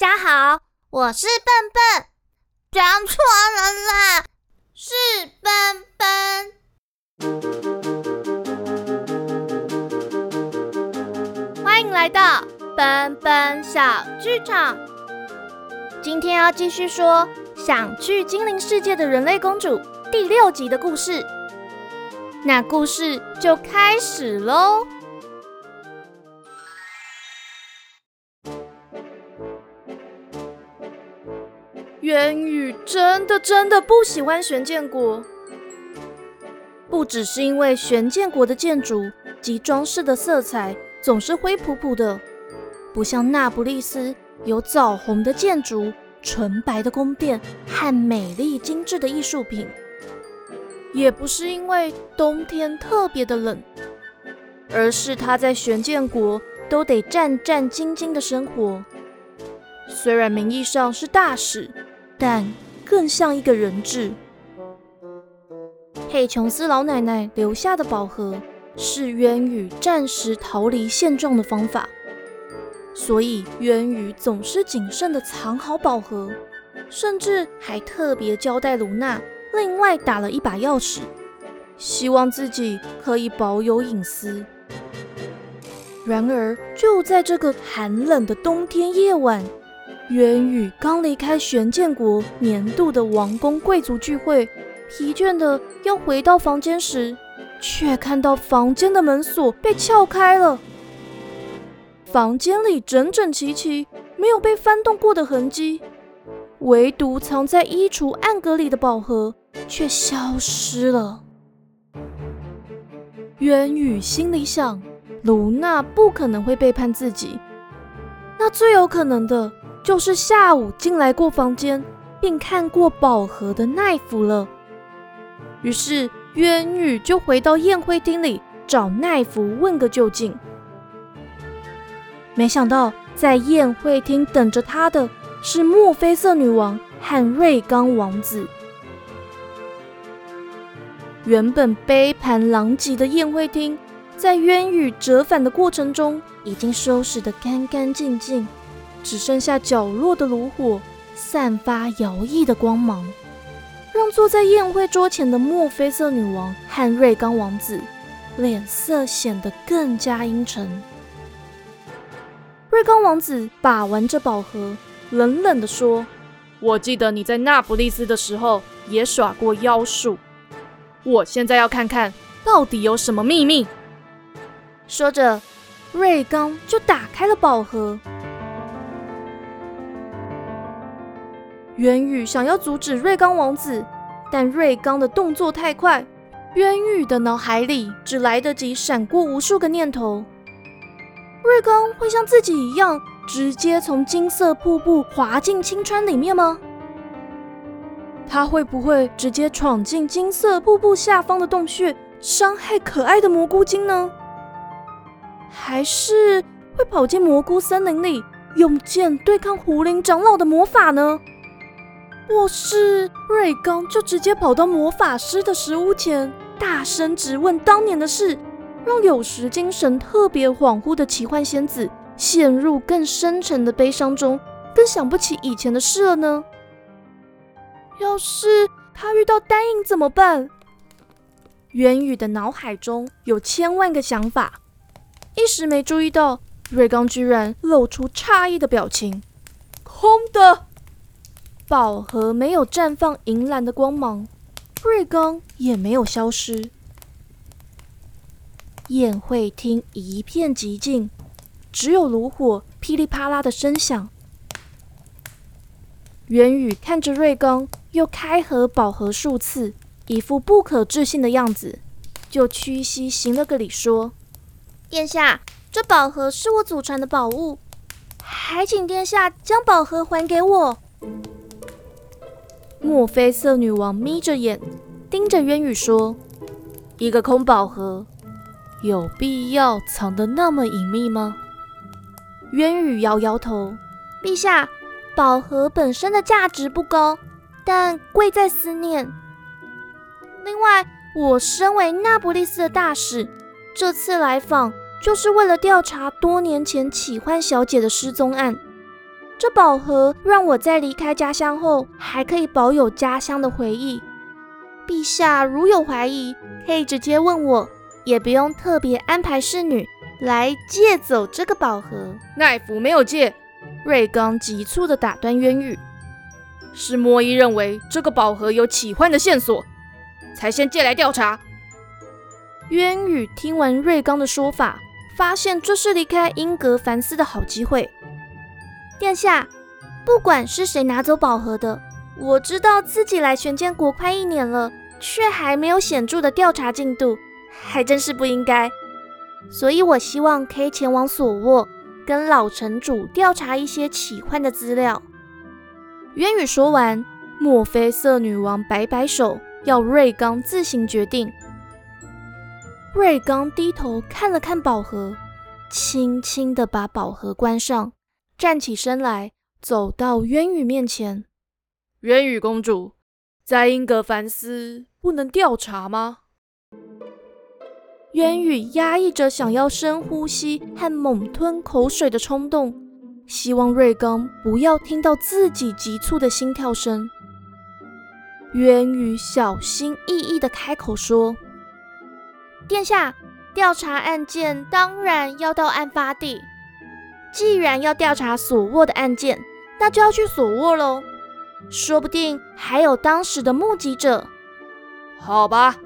大家好，我是笨笨，讲错了啦，是笨笨。欢迎来到笨笨小剧场。今天要继续说想去精灵世界的人类公主第六集的故事，那故事就开始喽。渊宇真的真的不喜欢玄剑国，不只是因为玄剑国的建筑及装饰的色彩总是灰扑扑的，不像那不勒斯有枣红的建筑、纯白的宫殿和美丽精致的艺术品，也不是因为冬天特别的冷，而是他在玄剑国都得战战兢兢的生活，虽然名义上是大使。但更像一个人质。佩琼斯老奶奶留下的宝盒是渊羽暂时逃离现状的方法，所以渊羽总是谨慎地藏好宝盒，甚至还特别交代卢娜另外打了一把钥匙，希望自己可以保有隐私。然而，就在这个寒冷的冬天夜晚。渊羽刚离开玄剑国年度的王宫贵族聚会，疲倦的要回到房间时，却看到房间的门锁被撬开了。房间里整整齐齐，没有被翻动过的痕迹，唯独藏在衣橱暗格里的宝盒却消失了。渊羽心里想：卢娜不可能会背叛自己，那最有可能的。就是下午进来过房间并看过宝盒的奈福了。于是渊羽就回到宴会厅里找奈福问个究竟。没想到在宴会厅等着他的是墨菲色女王和瑞刚王子。原本杯盘狼藉的宴会厅，在渊羽折返的过程中已经收拾得干干净净。只剩下角落的炉火散发摇曳的光芒，让坐在宴会桌前的墨菲色女王和瑞刚王子脸色显得更加阴沉。瑞刚王子把玩着宝盒，冷冷地说：“我记得你在那不勒斯的时候也耍过妖术，我现在要看看到底有什么秘密。”说着，瑞刚就打开了宝盒。渊羽想要阻止瑞刚王子，但瑞刚的动作太快，渊羽的脑海里只来得及闪过无数个念头。瑞刚会像自己一样，直接从金色瀑布滑进青川里面吗？他会不会直接闯进金色瀑布下方的洞穴，伤害可爱的蘑菇精呢？还是会跑进蘑菇森林里，用剑对抗狐灵长老的魔法呢？或是瑞刚就直接跑到魔法师的石屋前，大声质问当年的事，让有时精神特别恍惚的奇幻仙子陷入更深沉的悲伤中，更想不起以前的事了呢？要是他遇到丹影怎么办？元宇的脑海中有千万个想法，一时没注意到瑞刚居然露出诧异的表情，空的。宝盒没有绽放银蓝的光芒，瑞刚也没有消失。宴会厅一片寂静，只有炉火噼里啪啦的声响。元宇看着瑞刚又开合宝盒数次，一副不可置信的样子，就屈膝行了个礼，说：“殿下，这宝盒是我祖传的宝物，还请殿下将宝盒还给我。”墨菲色女王眯着眼，盯着渊羽说：“一个空宝盒，有必要藏得那么隐秘吗？”渊羽摇摇头：“陛下，宝盒本身的价值不高，但贵在思念。另外，我身为那不勒斯的大使，这次来访就是为了调查多年前启幻小姐的失踪案。这宝盒让我在离开家乡后，还可以保有家乡的回忆。陛下如有怀疑，可以直接问我，也不用特别安排侍女来借走这个宝盒。奈福没有借，瑞刚急促地打断渊羽，是莫伊认为这个宝盒有奇幻的线索，才先借来调查。渊羽听完瑞刚的说法，发现这是离开英格凡斯的好机会。殿下，不管是谁拿走宝盒的，我知道自己来玄剑国快一年了，却还没有显著的调查进度，还真是不应该。所以，我希望可以前往索沃，跟老城主调查一些奇幻的资料。渊羽说完，墨菲色女王摆摆手，要瑞刚自行决定。瑞刚低头看了看宝盒，轻轻地把宝盒关上。站起身来，走到渊羽面前。渊羽公主，在英格凡斯不能调查吗？渊羽压抑着想要深呼吸和猛吞口水的冲动，希望瑞刚不要听到自己急促的心跳声。渊羽小心翼翼的开口说：“殿下，调查案件当然要到案发地。”既然要调查索沃的案件，那就要去索沃喽。说不定还有当时的目击者。好吧，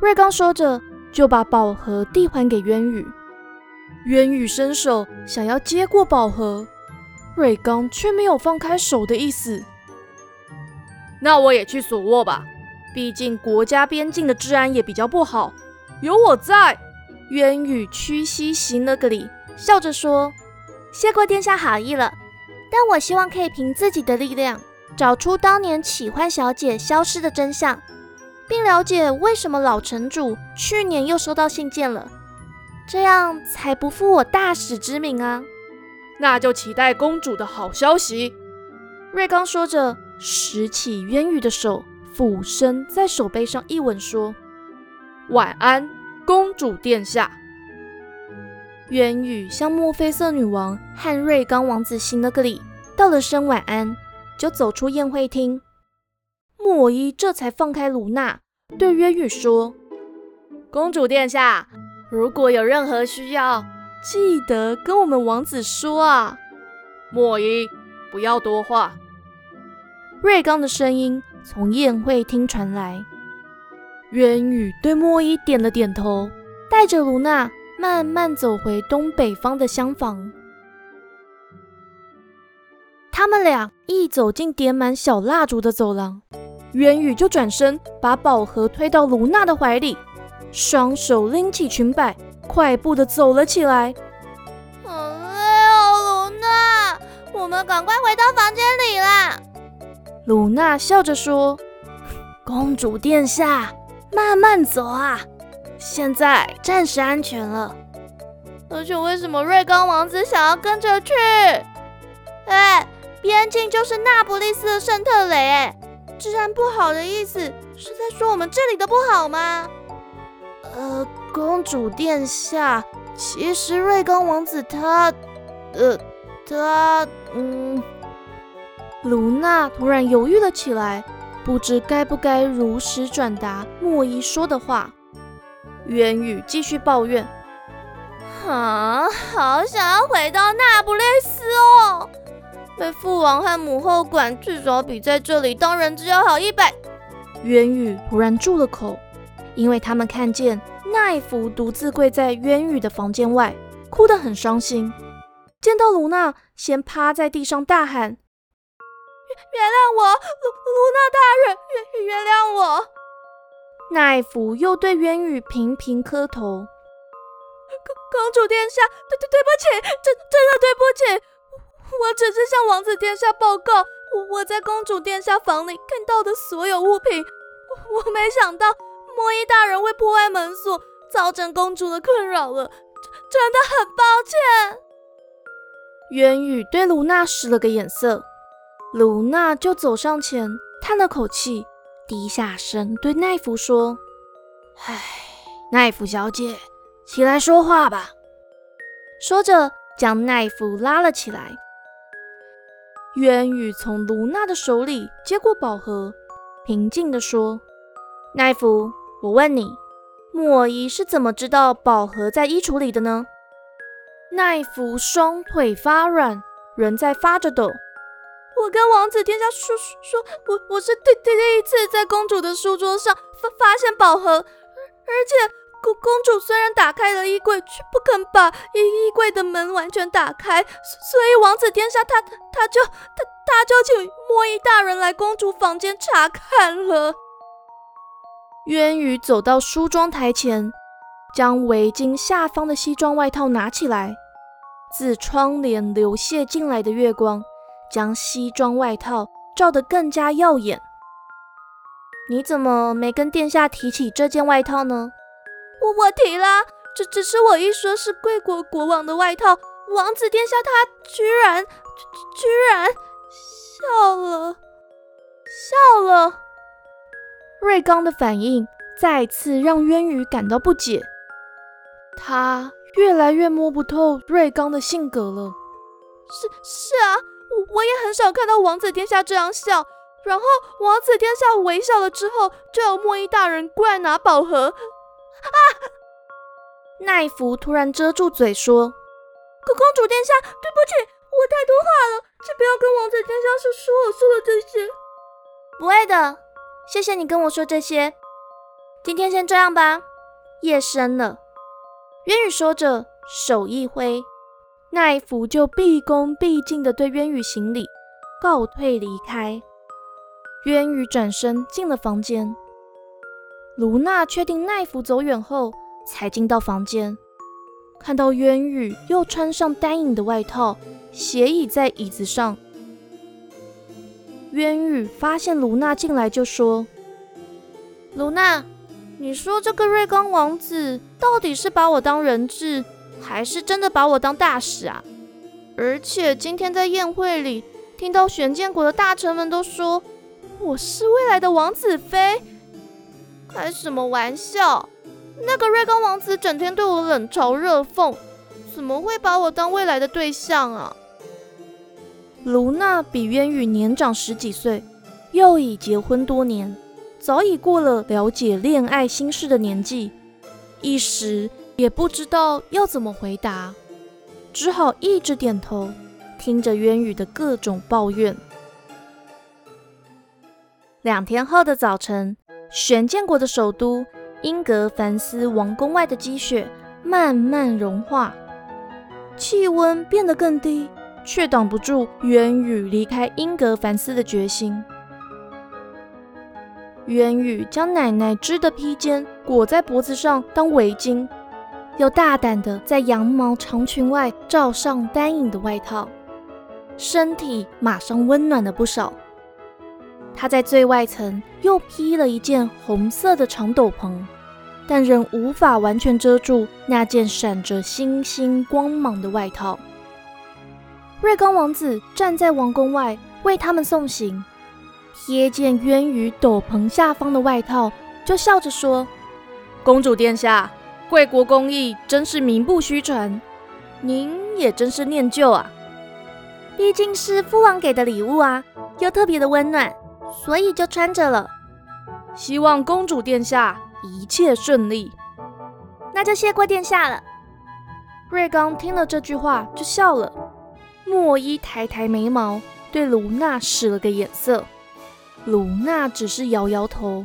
瑞刚说着，就把宝盒递还给渊宇。渊宇伸手想要接过宝盒，瑞刚却没有放开手的意思。那我也去索沃吧，毕竟国家边境的治安也比较不好。有我在。渊宇屈膝行了个礼，笑着说。谢过殿下好意了，但我希望可以凭自己的力量找出当年启幻小姐消失的真相，并了解为什么老城主去年又收到信件了，这样才不负我大使之名啊！那就期待公主的好消息。瑞刚说着，拾起渊羽的手，俯身在手背上一吻，说：“晚安，公主殿下。”渊羽向墨菲色女王和瑞刚王子行了个礼，道了声晚安，就走出宴会厅。莫伊这才放开卢娜，对渊羽说：“公主殿下，如果有任何需要，记得跟我们王子说啊。”莫伊，不要多话。瑞刚的声音从宴会厅传来。渊宇对莫伊点了点头，带着卢娜。慢慢走回东北方的厢房，他们俩一走进点满小蜡烛的走廊，渊羽就转身把宝盒推到卢娜的怀里，双手拎起裙摆，快步的走了起来。好累哦，卢娜，我们赶快回到房间里啦。卢娜笑着说：“公主殿下，慢慢走啊。”现在暂时安全了，而且为什么瑞刚王子想要跟着去？哎，边境就是那不勒斯的圣特雷，哎，治安不好的意思是在说我们这里的不好吗？呃，公主殿下，其实瑞刚王子他，呃，他，嗯，卢娜突然犹豫了起来，不知该不该如实转达莫伊说的话。渊羽继续抱怨：“啊，好想要回到那不勒斯哦！被父王和母后管，至少比在这里当人质要好一百。”渊羽突然住了口，因为他们看见奈福独自跪在渊羽的房间外，哭得很伤心。见到卢娜，先趴在地上大喊：“原原谅我，卢卢娜大人，原原谅我！”奈福又对渊羽频频磕头，公公主殿下，对对对不起，真真的对不起，我只是向王子殿下报告我在公主殿下房里看到的所有物品，我没想到莫伊大人会破坏门锁，造成公主的困扰了，真的很抱歉。渊羽对卢娜使了个眼色，卢娜就走上前，叹了口气。低下身对奈福说：“唉，奈福小姐，起来说话吧。”说着，将奈福拉了起来。渊羽从卢娜的手里接过宝盒，平静地说：“奈夫，我问你，莫伊是怎么知道宝盒在衣橱里的呢？”奈夫双腿发软，人在发着抖。我跟王子殿下说说，我我是第第第一次在公主的书桌上发发现宝盒，而而且公公主虽然打开了衣柜，却不肯把衣衣柜的门完全打开，所以王子殿下他他就他他就请莫伊大人来公主房间查看了。渊羽走到梳妆台前，将围巾下方的西装外套拿起来，自窗帘流泻进来的月光。将西装外套照得更加耀眼。你怎么没跟殿下提起这件外套呢？我我提了，这只是我一说是贵国国王的外套，王子殿下他居然居然笑了，笑了。瑞刚的反应再次让渊羽感到不解，他越来越摸不透瑞刚的性格了。是是啊。我也很少看到王子殿下这样笑，然后王子殿下微笑了之后，就有莫伊大人过来拿宝盒。啊！奈芙突然遮住嘴说：“可公主殿下，对不起，我太多话了，请不要跟王子殿下说说我说的这些。”不会的，谢谢你跟我说这些。今天先这样吧，夜深了。渊羽说着，手一挥。奈福就毕恭毕敬地对渊羽行礼，告退离开。渊羽转身进了房间。卢娜确定奈福走远后，才进到房间，看到渊羽又穿上单影的外套，斜倚在椅子上。渊羽发现卢娜进来，就说：“卢娜，你说这个瑞刚王子到底是把我当人质？”还是真的把我当大使啊！而且今天在宴会里，听到玄剑国的大臣们都说我是未来的王子妃，开什么玩笑？那个瑞刚王子整天对我冷嘲热讽，怎么会把我当未来的对象啊？卢娜比渊羽年长十几岁，又已结婚多年，早已过了了解恋爱心事的年纪，一时。也不知道要怎么回答，只好一直点头，听着渊羽的各种抱怨。两天后的早晨，玄剑国的首都英格凡斯王宫外的积雪慢慢融化，气温变得更低，却挡不住渊羽离开英格凡斯的决心。渊羽将奶奶织的披肩裹在脖子上当围巾。又大胆地在羊毛长裙外罩上单影的外套，身体马上温暖了不少。他在最外层又披了一件红色的长斗篷，但仍无法完全遮住那件闪着星星光芒的外套。瑞刚王子站在王宫外为他们送行，瞥见渊羽斗篷下方的外套，就笑着说：“公主殿下。”贵国工艺真是名不虚传，您也真是念旧啊！毕竟是父王给的礼物啊，又特别的温暖，所以就穿着了。希望公主殿下一切顺利。那就谢过殿下了。瑞刚听了这句话就笑了。莫伊抬抬眉毛，对卢娜使了个眼色。卢娜只是摇摇头。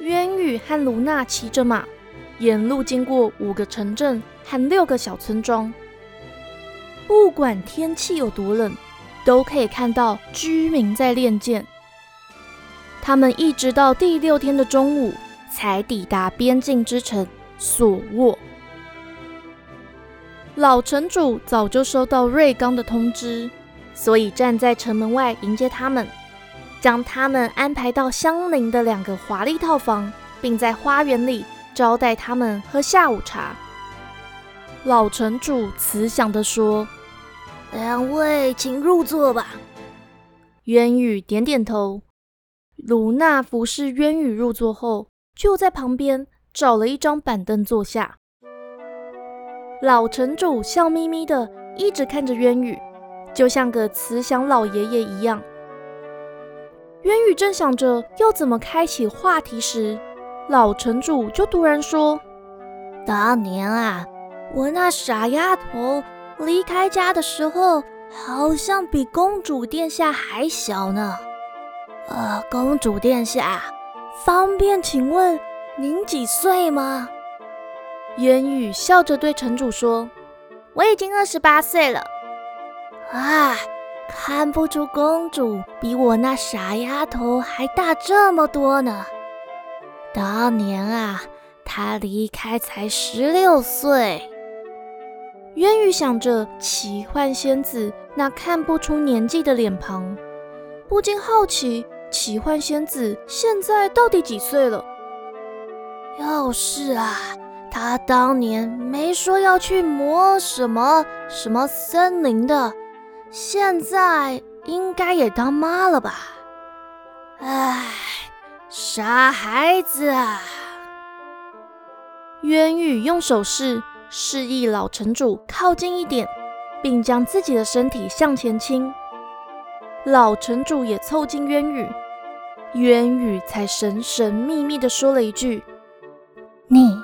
渊羽和卢娜骑着马，沿路经过五个城镇和六个小村庄。不管天气有多冷，都可以看到居民在练剑。他们一直到第六天的中午，才抵达边境之城索沃。老城主早就收到瑞刚的通知，所以站在城门外迎接他们。将他们安排到相邻的两个华丽套房，并在花园里招待他们喝下午茶。老城主慈祥地说：“两位请入座吧。”渊羽点点头。卢娜服侍渊羽入座后，就在旁边找了一张板凳坐下。老城主笑眯眯的一直看着渊羽，就像个慈祥老爷爷一样。渊宇正想着要怎么开启话题时，老城主就突然说：“当年啊，我那傻丫头离开家的时候，好像比公主殿下还小呢。呃，公主殿下，方便请问您几岁吗？”渊宇笑着对城主说：“我已经二十八岁了。”啊。看不出公主比我那傻丫头还大这么多呢。当年啊，她离开才十六岁。渊羽想着奇幻仙子那看不出年纪的脸庞，不禁好奇奇幻仙子现在到底几岁了。要是啊，她当年没说要去魔什么什么森林的。现在应该也当妈了吧？唉，傻孩子啊！渊羽用手势示意老城主靠近一点，并将自己的身体向前倾。老城主也凑近渊羽，渊羽才神神秘秘地说了一句：“你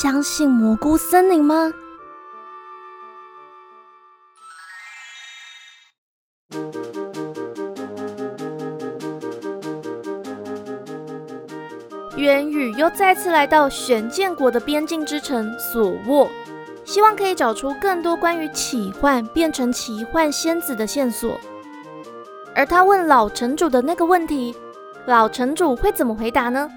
相信蘑菇森林吗？”又再次来到玄剑国的边境之城索沃，希望可以找出更多关于奇幻变成奇幻仙子的线索。而他问老城主的那个问题，老城主会怎么回答呢？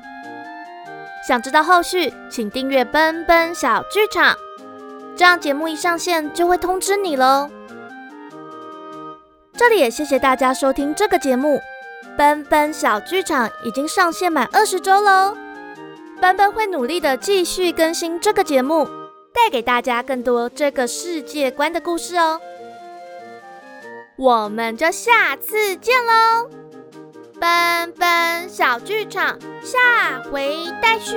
想知道后续，请订阅奔奔小剧场，这样节目一上线就会通知你喽。这里也谢谢大家收听这个节目。奔奔小剧场已经上线满二十周喽，奔奔会努力的继续更新这个节目，带给大家更多这个世界观的故事哦。我们就下次见喽，奔奔小剧场下回待续。